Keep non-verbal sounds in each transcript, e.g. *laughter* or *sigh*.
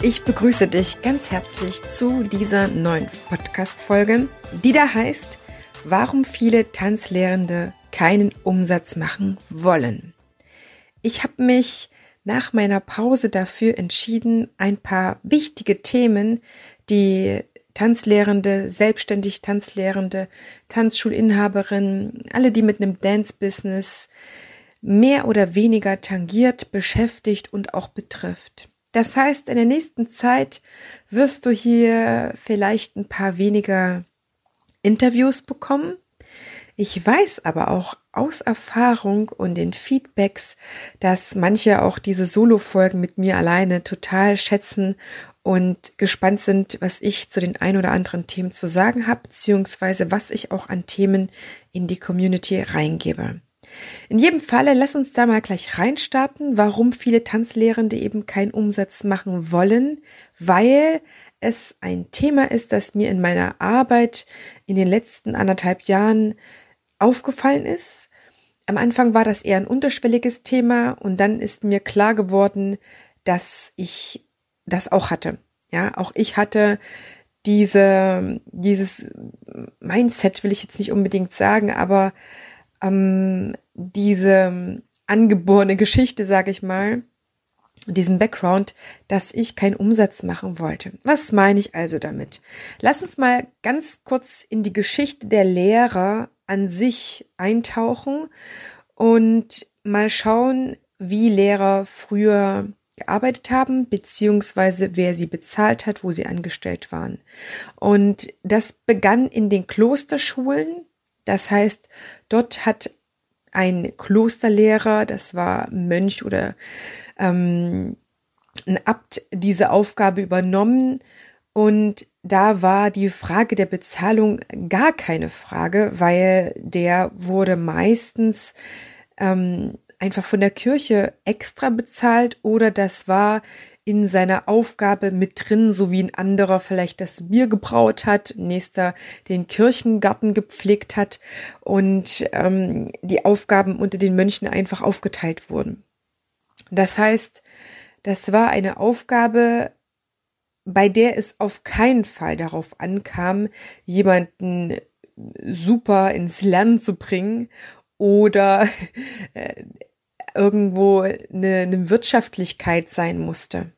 Ich begrüße dich ganz herzlich zu dieser neuen Podcast-Folge, die da heißt, warum viele Tanzlehrende keinen Umsatz machen wollen. Ich habe mich nach meiner Pause dafür entschieden, ein paar wichtige Themen, die Tanzlehrende, selbstständig Tanzlehrende, Tanzschulinhaberinnen, alle, die mit einem Dance-Business mehr oder weniger tangiert, beschäftigt und auch betrifft. Das heißt, in der nächsten Zeit wirst du hier vielleicht ein paar weniger Interviews bekommen. Ich weiß aber auch aus Erfahrung und den Feedbacks, dass manche auch diese Solo-Folgen mit mir alleine total schätzen und gespannt sind, was ich zu den ein oder anderen Themen zu sagen habe, beziehungsweise was ich auch an Themen in die Community reingebe. In jedem Falle, lass uns da mal gleich reinstarten, warum viele Tanzlehrende eben keinen Umsatz machen wollen, weil es ein Thema ist, das mir in meiner Arbeit in den letzten anderthalb Jahren aufgefallen ist. Am Anfang war das eher ein unterschwelliges Thema und dann ist mir klar geworden, dass ich das auch hatte. Ja, auch ich hatte diese, dieses Mindset will ich jetzt nicht unbedingt sagen, aber ähm, diese angeborene Geschichte, sage ich mal, diesen Background, dass ich keinen Umsatz machen wollte. Was meine ich also damit? Lass uns mal ganz kurz in die Geschichte der Lehrer an sich eintauchen und mal schauen, wie Lehrer früher gearbeitet haben, beziehungsweise wer sie bezahlt hat, wo sie angestellt waren. Und das begann in den Klosterschulen. Das heißt, dort hat ein Klosterlehrer, das war Mönch oder ähm, ein Abt, diese Aufgabe übernommen. Und da war die Frage der Bezahlung gar keine Frage, weil der wurde meistens ähm, einfach von der Kirche extra bezahlt oder das war in seiner Aufgabe mit drin, so wie ein anderer vielleicht das Bier gebraut hat, nächster den Kirchengarten gepflegt hat und ähm, die Aufgaben unter den Mönchen einfach aufgeteilt wurden. Das heißt, das war eine Aufgabe, bei der es auf keinen Fall darauf ankam, jemanden super ins Lernen zu bringen oder *laughs* äh, irgendwo eine, eine Wirtschaftlichkeit sein musste.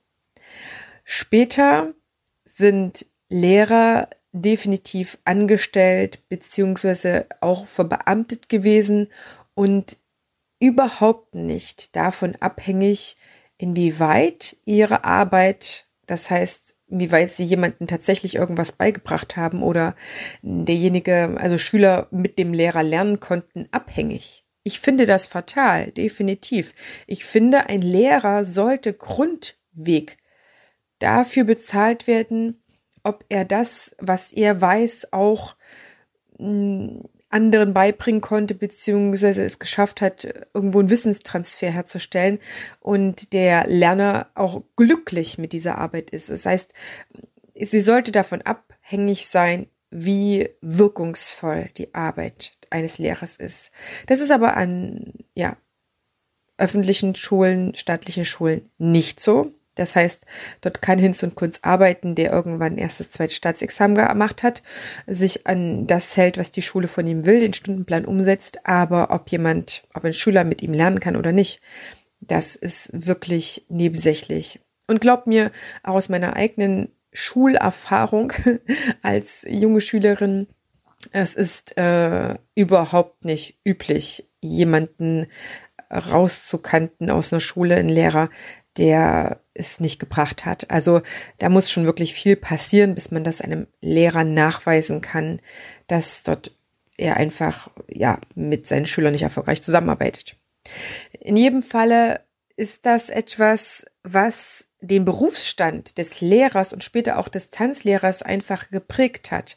Später sind Lehrer definitiv angestellt beziehungsweise auch verbeamtet gewesen und überhaupt nicht davon abhängig, inwieweit ihre Arbeit, das heißt, inwieweit sie jemanden tatsächlich irgendwas beigebracht haben oder derjenige, also Schüler mit dem Lehrer lernen konnten, abhängig. Ich finde das fatal, definitiv. Ich finde, ein Lehrer sollte Grundweg dafür bezahlt werden, ob er das, was er weiß, auch hm, anderen beibringen konnte, beziehungsweise es geschafft hat, irgendwo einen Wissenstransfer herzustellen und der Lerner auch glücklich mit dieser Arbeit ist. Das heißt, sie sollte davon abhängig sein, wie wirkungsvoll die Arbeit eines Lehrers ist. Das ist aber an ja, öffentlichen Schulen, staatlichen Schulen nicht so. Das heißt, dort kann Hinz und Kunz arbeiten, der irgendwann erstes, zweites Staatsexamen gemacht hat, sich an das hält, was die Schule von ihm will, den Stundenplan umsetzt, aber ob jemand, ob ein Schüler mit ihm lernen kann oder nicht, das ist wirklich nebensächlich. Und glaubt mir, auch aus meiner eigenen Schulerfahrung *laughs* als junge Schülerin, es ist äh, überhaupt nicht üblich, jemanden rauszukanten aus einer Schule, einen Lehrer, der es nicht gebracht hat. Also da muss schon wirklich viel passieren, bis man das einem Lehrer nachweisen kann, dass dort er einfach ja mit seinen Schülern nicht erfolgreich zusammenarbeitet. In jedem Falle ist das etwas, was den Berufsstand des Lehrers und später auch des Tanzlehrers einfach geprägt hat.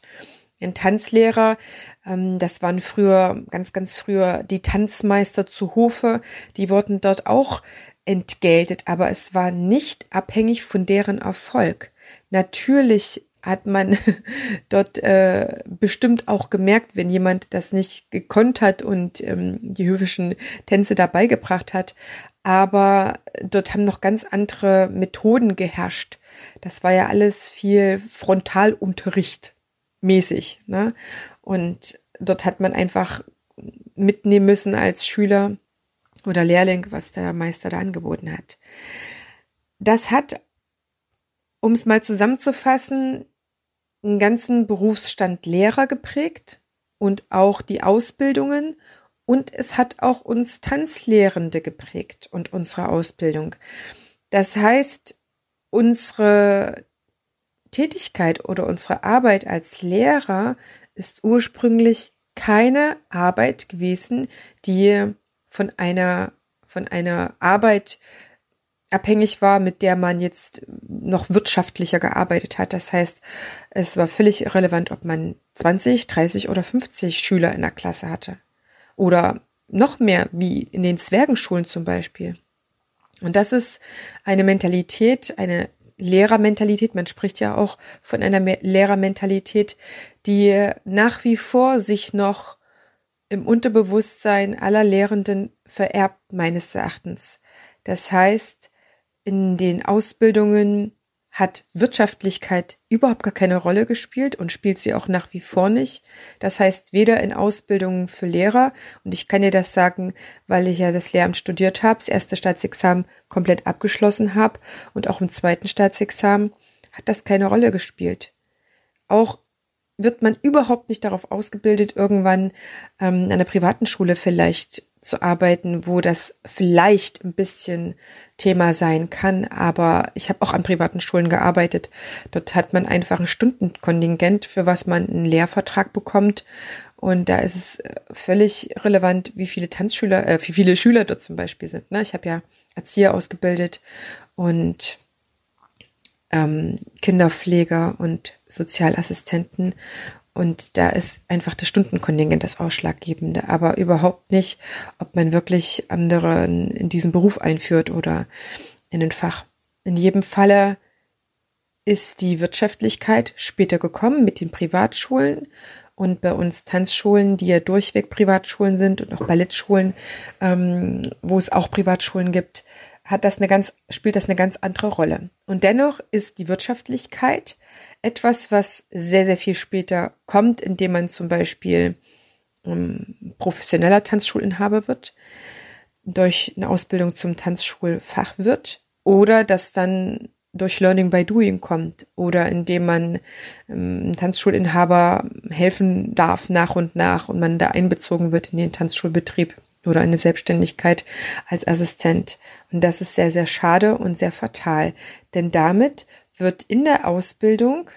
Ein Tanzlehrer, ähm, das waren früher, ganz, ganz früher die Tanzmeister zu Hofe, die wurden dort auch entgeltet, aber es war nicht abhängig von deren Erfolg. Natürlich hat man *laughs* dort äh, bestimmt auch gemerkt, wenn jemand das nicht gekonnt hat und ähm, die höfischen Tänze dabei gebracht hat. Aber dort haben noch ganz andere Methoden geherrscht. Das war ja alles viel Frontalunterricht mäßig. Ne? Und dort hat man einfach mitnehmen müssen als Schüler oder Lehrling, was der Meister da angeboten hat. Das hat, um es mal zusammenzufassen, einen ganzen Berufsstand Lehrer geprägt und auch die Ausbildungen und es hat auch uns Tanzlehrende geprägt und unsere Ausbildung. Das heißt, unsere Tätigkeit oder unsere Arbeit als Lehrer ist ursprünglich keine Arbeit gewesen, die von einer, von einer Arbeit abhängig war, mit der man jetzt noch wirtschaftlicher gearbeitet hat. Das heißt, es war völlig irrelevant, ob man 20, 30 oder 50 Schüler in der Klasse hatte. Oder noch mehr, wie in den Zwergenschulen zum Beispiel. Und das ist eine Mentalität, eine Lehrermentalität, man spricht ja auch von einer Lehrermentalität, die nach wie vor sich noch im Unterbewusstsein aller Lehrenden vererbt, meines Erachtens. Das heißt, in den Ausbildungen hat Wirtschaftlichkeit überhaupt gar keine Rolle gespielt und spielt sie auch nach wie vor nicht. Das heißt, weder in Ausbildungen für Lehrer, und ich kann dir das sagen, weil ich ja das Lehramt studiert habe, das erste Staatsexamen komplett abgeschlossen habe und auch im zweiten Staatsexamen hat das keine Rolle gespielt. Auch wird man überhaupt nicht darauf ausgebildet, irgendwann ähm, an einer privaten Schule vielleicht zu arbeiten, wo das vielleicht ein bisschen Thema sein kann. Aber ich habe auch an privaten Schulen gearbeitet. Dort hat man einfach ein Stundenkontingent, für was man einen Lehrvertrag bekommt. Und da ist es äh, völlig relevant, wie viele Tanzschüler, äh, wie viele Schüler dort zum Beispiel sind. Ne? Ich habe ja Erzieher ausgebildet und ähm, Kinderpfleger und Sozialassistenten. Und da ist einfach das Stundenkontingent das Ausschlaggebende, aber überhaupt nicht, ob man wirklich anderen in diesen Beruf einführt oder in ein Fach. In jedem Falle ist die Wirtschaftlichkeit später gekommen mit den Privatschulen und bei uns Tanzschulen, die ja durchweg Privatschulen sind und auch Ballettschulen, ähm, wo es auch Privatschulen gibt, hat das eine ganz, spielt das eine ganz andere Rolle. Und dennoch ist die Wirtschaftlichkeit etwas, was sehr, sehr viel später kommt, indem man zum Beispiel ähm, professioneller Tanzschulinhaber wird, durch eine Ausbildung zum Tanzschulfachwirt oder das dann durch Learning by Doing kommt oder indem man ähm, Tanzschulinhaber helfen darf nach und nach und man da einbezogen wird in den Tanzschulbetrieb oder eine Selbstständigkeit als Assistent. Und das ist sehr, sehr schade und sehr fatal, denn damit wird in der Ausbildung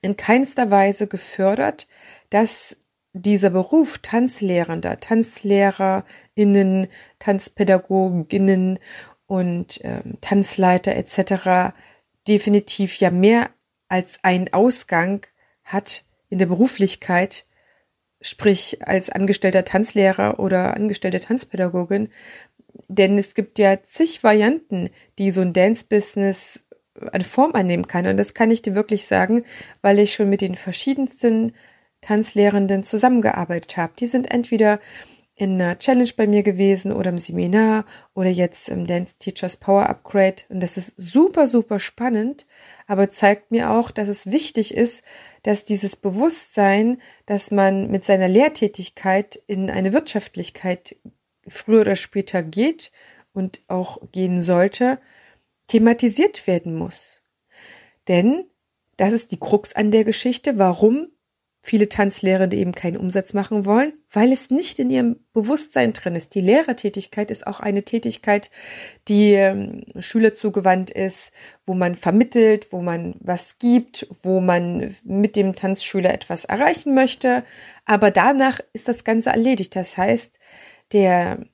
in keinster Weise gefördert, dass dieser Beruf Tanzlehrender, TanzlehrerInnen, TanzpädagogInnen und äh, Tanzleiter etc. definitiv ja mehr als ein Ausgang hat in der Beruflichkeit sprich als angestellter Tanzlehrer oder angestellte Tanzpädagogin. Denn es gibt ja zig Varianten, die so ein Dance-Business eine Form annehmen kann. Und das kann ich dir wirklich sagen, weil ich schon mit den verschiedensten Tanzlehrenden zusammengearbeitet habe. Die sind entweder in einer Challenge bei mir gewesen oder im Seminar oder jetzt im Dance Teachers Power Upgrade. Und das ist super, super spannend, aber zeigt mir auch, dass es wichtig ist, dass dieses Bewusstsein, dass man mit seiner Lehrtätigkeit in eine Wirtschaftlichkeit früher oder später geht und auch gehen sollte, thematisiert werden muss. Denn das ist die Krux an der Geschichte, warum viele Tanzlehrende eben keinen Umsatz machen wollen, weil es nicht in ihrem Bewusstsein drin ist. Die Lehrertätigkeit ist auch eine Tätigkeit, die ähm, Schüler zugewandt ist, wo man vermittelt, wo man was gibt, wo man mit dem Tanzschüler etwas erreichen möchte. Aber danach ist das Ganze erledigt. Das heißt, der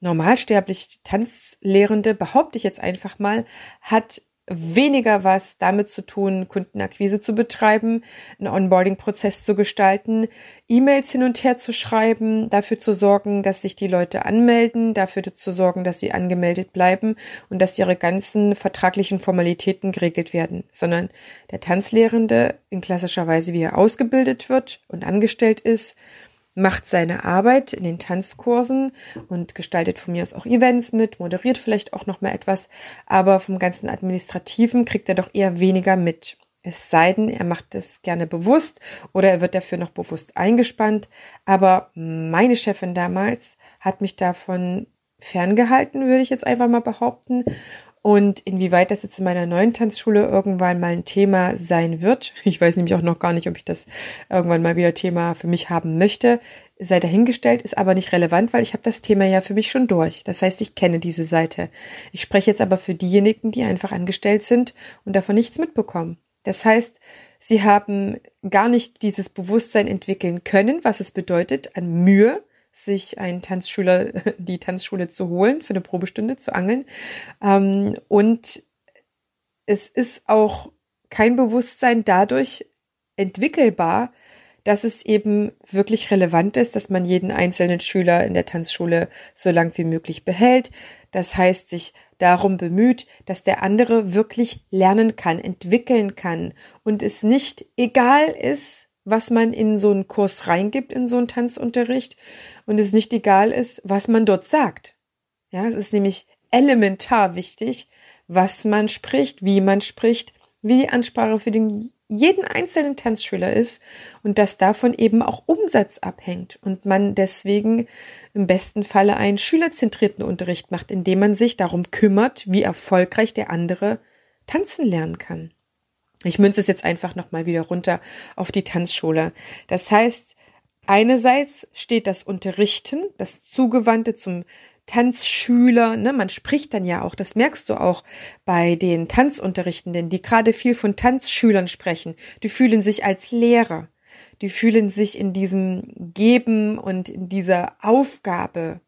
normalsterblich Tanzlehrende, behaupte ich jetzt einfach mal, hat weniger was damit zu tun, Kundenakquise zu betreiben, einen Onboarding-Prozess zu gestalten, E-Mails hin und her zu schreiben, dafür zu sorgen, dass sich die Leute anmelden, dafür zu sorgen, dass sie angemeldet bleiben und dass ihre ganzen vertraglichen Formalitäten geregelt werden, sondern der Tanzlehrende in klassischer Weise, wie er ausgebildet wird und angestellt ist, macht seine Arbeit in den Tanzkursen und gestaltet von mir aus auch Events mit, moderiert vielleicht auch noch mal etwas, aber vom ganzen Administrativen kriegt er doch eher weniger mit. Es sei denn, er macht es gerne bewusst oder er wird dafür noch bewusst eingespannt. Aber meine Chefin damals hat mich davon ferngehalten, würde ich jetzt einfach mal behaupten und inwieweit das jetzt in meiner neuen Tanzschule irgendwann mal ein Thema sein wird, *laughs* ich weiß nämlich auch noch gar nicht, ob ich das irgendwann mal wieder Thema für mich haben möchte, sei dahingestellt, ist aber nicht relevant, weil ich habe das Thema ja für mich schon durch. Das heißt, ich kenne diese Seite. Ich spreche jetzt aber für diejenigen, die einfach angestellt sind und davon nichts mitbekommen. Das heißt, sie haben gar nicht dieses Bewusstsein entwickeln können, was es bedeutet an Mühe, sich einen Tanzschüler, *laughs* die Tanzschule zu holen, für eine Probestunde zu angeln. Ähm, und es ist auch kein Bewusstsein dadurch entwickelbar, dass es eben wirklich relevant ist, dass man jeden einzelnen Schüler in der Tanzschule so lang wie möglich behält. Das heißt, sich darum bemüht, dass der andere wirklich lernen kann, entwickeln kann und es nicht egal ist, was man in so einen Kurs reingibt, in so einen Tanzunterricht und es nicht egal ist, was man dort sagt. Ja, es ist nämlich elementar wichtig, was man spricht, wie man spricht, wie die Ansprache für den jeden einzelnen Tanzschüler ist und dass davon eben auch Umsatz abhängt und man deswegen im besten Falle einen schülerzentrierten Unterricht macht, indem man sich darum kümmert, wie erfolgreich der andere tanzen lernen kann. Ich münze es jetzt einfach nochmal wieder runter auf die Tanzschule. Das heißt, einerseits steht das Unterrichten, das Zugewandte zum Tanzschüler, ne, man spricht dann ja auch, das merkst du auch bei den Tanzunterrichtenden, die gerade viel von Tanzschülern sprechen, die fühlen sich als Lehrer, die fühlen sich in diesem Geben und in dieser Aufgabe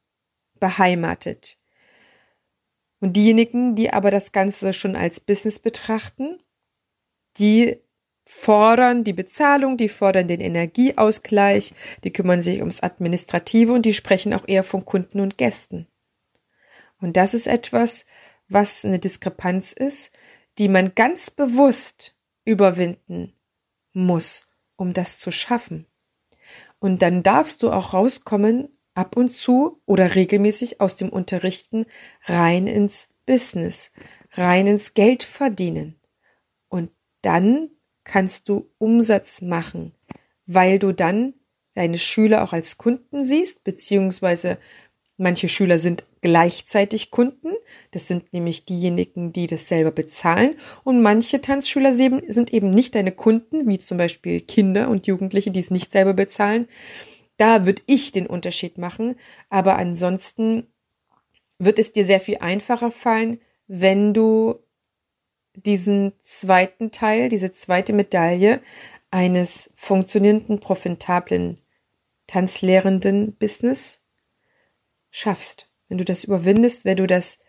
beheimatet. Und diejenigen, die aber das Ganze schon als Business betrachten, die fordern die Bezahlung, die fordern den Energieausgleich, die kümmern sich ums Administrative und die sprechen auch eher von Kunden und Gästen. Und das ist etwas, was eine Diskrepanz ist, die man ganz bewusst überwinden muss, um das zu schaffen. Und dann darfst du auch rauskommen, ab und zu oder regelmäßig aus dem Unterrichten rein ins Business, rein ins Geld verdienen dann kannst du Umsatz machen, weil du dann deine Schüler auch als Kunden siehst, beziehungsweise manche Schüler sind gleichzeitig Kunden. Das sind nämlich diejenigen, die das selber bezahlen. Und manche Tanzschüler sind eben nicht deine Kunden, wie zum Beispiel Kinder und Jugendliche, die es nicht selber bezahlen. Da würde ich den Unterschied machen. Aber ansonsten wird es dir sehr viel einfacher fallen, wenn du diesen zweiten Teil, diese zweite Medaille eines funktionierenden, profitablen, tanzlehrenden Business schaffst. Wenn du das überwindest, wenn du das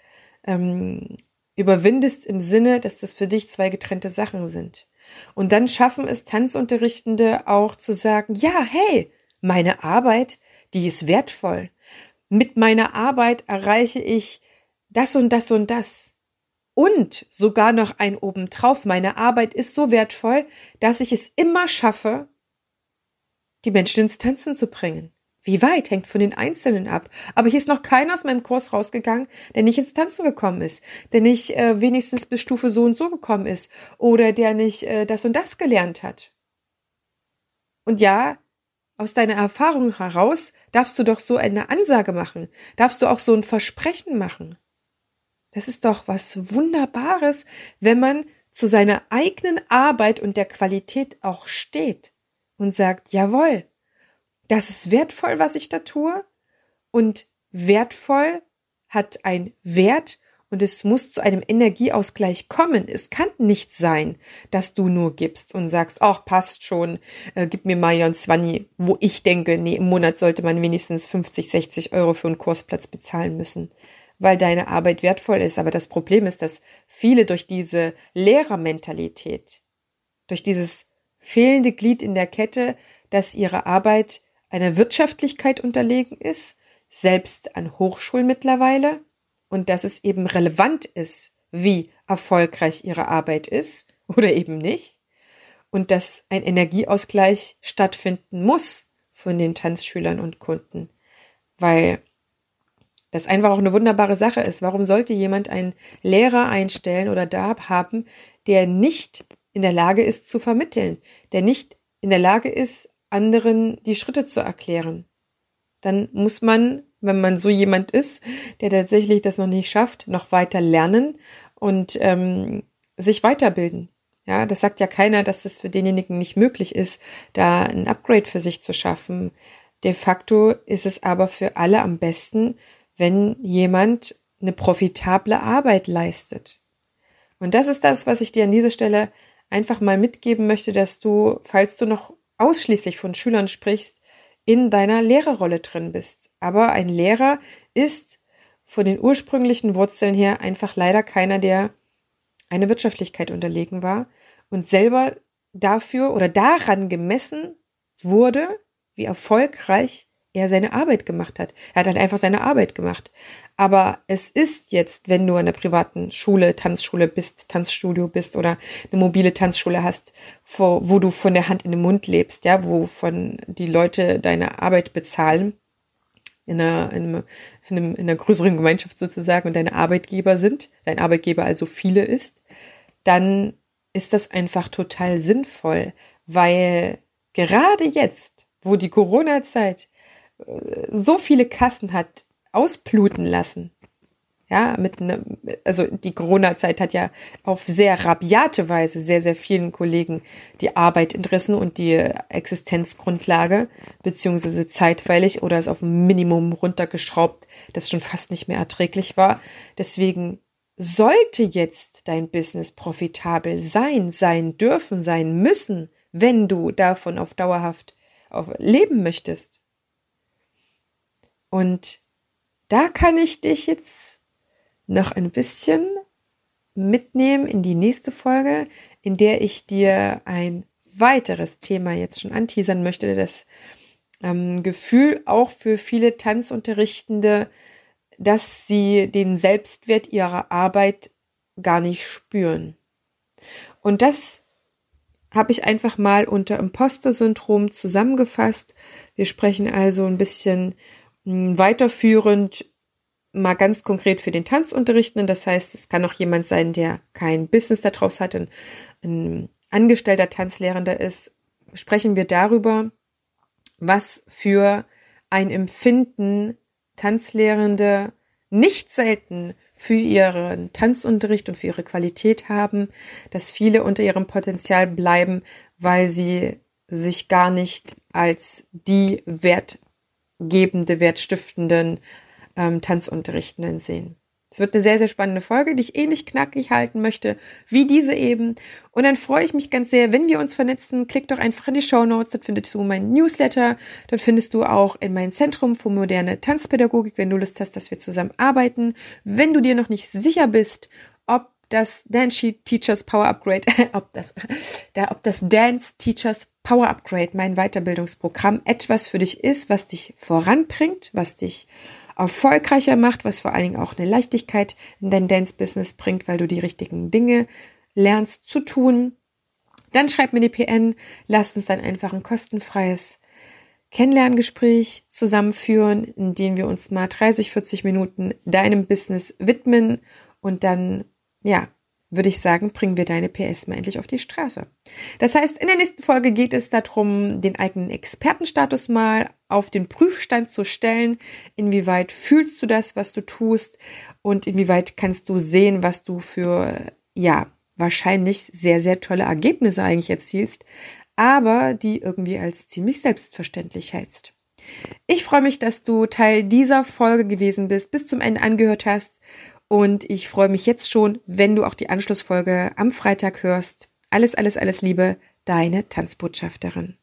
ähm, überwindest im Sinne, dass das für dich zwei getrennte Sachen sind. Und dann schaffen es Tanzunterrichtende auch zu sagen, ja, hey, meine Arbeit, die ist wertvoll. Mit meiner Arbeit erreiche ich das und das und das und sogar noch ein obendrauf. Meine Arbeit ist so wertvoll, dass ich es immer schaffe, die Menschen ins Tanzen zu bringen. Wie weit hängt von den Einzelnen ab. Aber hier ist noch keiner aus meinem Kurs rausgegangen, der nicht ins Tanzen gekommen ist, der nicht äh, wenigstens bis Stufe so und so gekommen ist oder der nicht äh, das und das gelernt hat. Und ja, aus deiner Erfahrung heraus darfst du doch so eine Ansage machen, darfst du auch so ein Versprechen machen. Das ist doch was Wunderbares, wenn man zu seiner eigenen Arbeit und der Qualität auch steht. und sagt, jawohl, das ist wertvoll, was ich da tue und wertvoll hat ein Wert und es muss zu einem Energieausgleich kommen. Es kann nicht sein, dass du nur gibst und sagst, ach, passt schon, äh, gib mir mal Jan Zwanni, wo ich denke, nee, im Monat sollte man wenigstens 50, 60 Euro für einen Kursplatz bezahlen müssen, weil deine Arbeit wertvoll ist. Aber das Problem ist, dass viele durch diese Lehrermentalität, durch dieses fehlende Glied in der Kette, dass ihre Arbeit einer Wirtschaftlichkeit unterlegen ist, selbst an Hochschulen mittlerweile, und dass es eben relevant ist, wie erfolgreich ihre Arbeit ist *laughs* oder eben nicht und dass ein Energieausgleich stattfinden muss von den Tanzschülern und Kunden, weil das einfach auch eine wunderbare Sache ist. Warum sollte jemand einen Lehrer einstellen oder da haben, der nicht in der Lage ist zu vermitteln, der nicht in der Lage ist, anderen die Schritte zu erklären? Dann muss man wenn man so jemand ist, der tatsächlich das noch nicht schafft, noch weiter lernen und ähm, sich weiterbilden. Ja, das sagt ja keiner, dass es für denjenigen nicht möglich ist, da ein Upgrade für sich zu schaffen. De facto ist es aber für alle am besten, wenn jemand eine profitable Arbeit leistet. Und das ist das, was ich dir an dieser Stelle einfach mal mitgeben möchte, dass du, falls du noch ausschließlich von Schülern sprichst, in deiner Lehrerrolle drin bist. Aber ein Lehrer ist von den ursprünglichen Wurzeln her einfach leider keiner, der eine Wirtschaftlichkeit unterlegen war und selber dafür oder daran gemessen wurde, wie erfolgreich er seine Arbeit gemacht hat. Er hat halt einfach seine Arbeit gemacht. Aber es ist jetzt, wenn du an der privaten Schule, Tanzschule bist, Tanzstudio bist oder eine mobile Tanzschule hast, wo, du von der Hand in den Mund lebst, ja, wo von die Leute deine Arbeit bezahlen, in einer, in, in, einem, in einer größeren Gemeinschaft sozusagen und deine Arbeitgeber sind, dein Arbeitgeber also viele ist, dann ist das einfach total sinnvoll, weil gerade jetzt, wo die Corona-Zeit so viele Kassen hat ausbluten lassen. Ja, mit ne, also die Corona-Zeit hat ja auf sehr rabiate Weise sehr, sehr vielen Kollegen die Arbeit entrissen und die Existenzgrundlage, beziehungsweise zeitweilig oder es auf ein Minimum runtergeschraubt, das schon fast nicht mehr erträglich war. Deswegen sollte jetzt dein Business profitabel sein, sein dürfen, sein müssen, wenn du davon auf dauerhaft leben möchtest. Und da kann ich dich jetzt noch ein bisschen mitnehmen in die nächste Folge, in der ich dir ein weiteres Thema jetzt schon anteasern möchte, das ähm, Gefühl auch für viele Tanzunterrichtende, dass sie den Selbstwert ihrer Arbeit gar nicht spüren. Und das habe ich einfach mal unter Imposter-Syndrom zusammengefasst. Wir sprechen also ein bisschen weiterführend mal ganz konkret für den Tanzunterrichtenden. Das heißt, es kann auch jemand sein, der kein Business daraus hat, ein, ein angestellter Tanzlehrender ist. Sprechen wir darüber, was für ein Empfinden Tanzlehrende nicht selten für ihren Tanzunterricht und für ihre Qualität haben, dass viele unter ihrem Potenzial bleiben, weil sie sich gar nicht als die Wert wertgebende, wertstiftenden ähm, Tanzunterrichtenden sehen. Es wird eine sehr, sehr spannende Folge, die ich ähnlich knackig halten möchte, wie diese eben. Und dann freue ich mich ganz sehr, wenn wir uns vernetzen. Klick doch einfach in die Show Notes, dort findest du mein Newsletter. Dort findest du auch in mein Zentrum für moderne Tanzpädagogik, wenn du Lust hast, dass wir zusammen arbeiten. Wenn du dir noch nicht sicher bist, ob das Dance Teachers Power Upgrade, *laughs* ob das, da, ob das Dance Teachers Power Upgrade, mein Weiterbildungsprogramm, etwas für dich ist, was dich voranbringt, was dich erfolgreicher macht, was vor allen Dingen auch eine Leichtigkeit in dein Dance-Business bringt, weil du die richtigen Dinge lernst zu tun. Dann schreib mir die PN, lass uns dann einfach ein kostenfreies Kennenlerngespräch zusammenführen, in dem wir uns mal 30, 40 Minuten deinem Business widmen und dann ja, würde ich sagen, bringen wir deine PS mal endlich auf die Straße. Das heißt, in der nächsten Folge geht es darum, den eigenen Expertenstatus mal auf den Prüfstand zu stellen. Inwieweit fühlst du das, was du tust? Und inwieweit kannst du sehen, was du für, ja, wahrscheinlich sehr, sehr tolle Ergebnisse eigentlich erzielst. aber die irgendwie als ziemlich selbstverständlich hältst. Ich freue mich, dass du Teil dieser Folge gewesen bist, bis zum Ende angehört hast und ich freue mich jetzt schon, wenn du auch die Anschlussfolge am Freitag hörst. Alles, alles, alles Liebe, deine Tanzbotschafterin.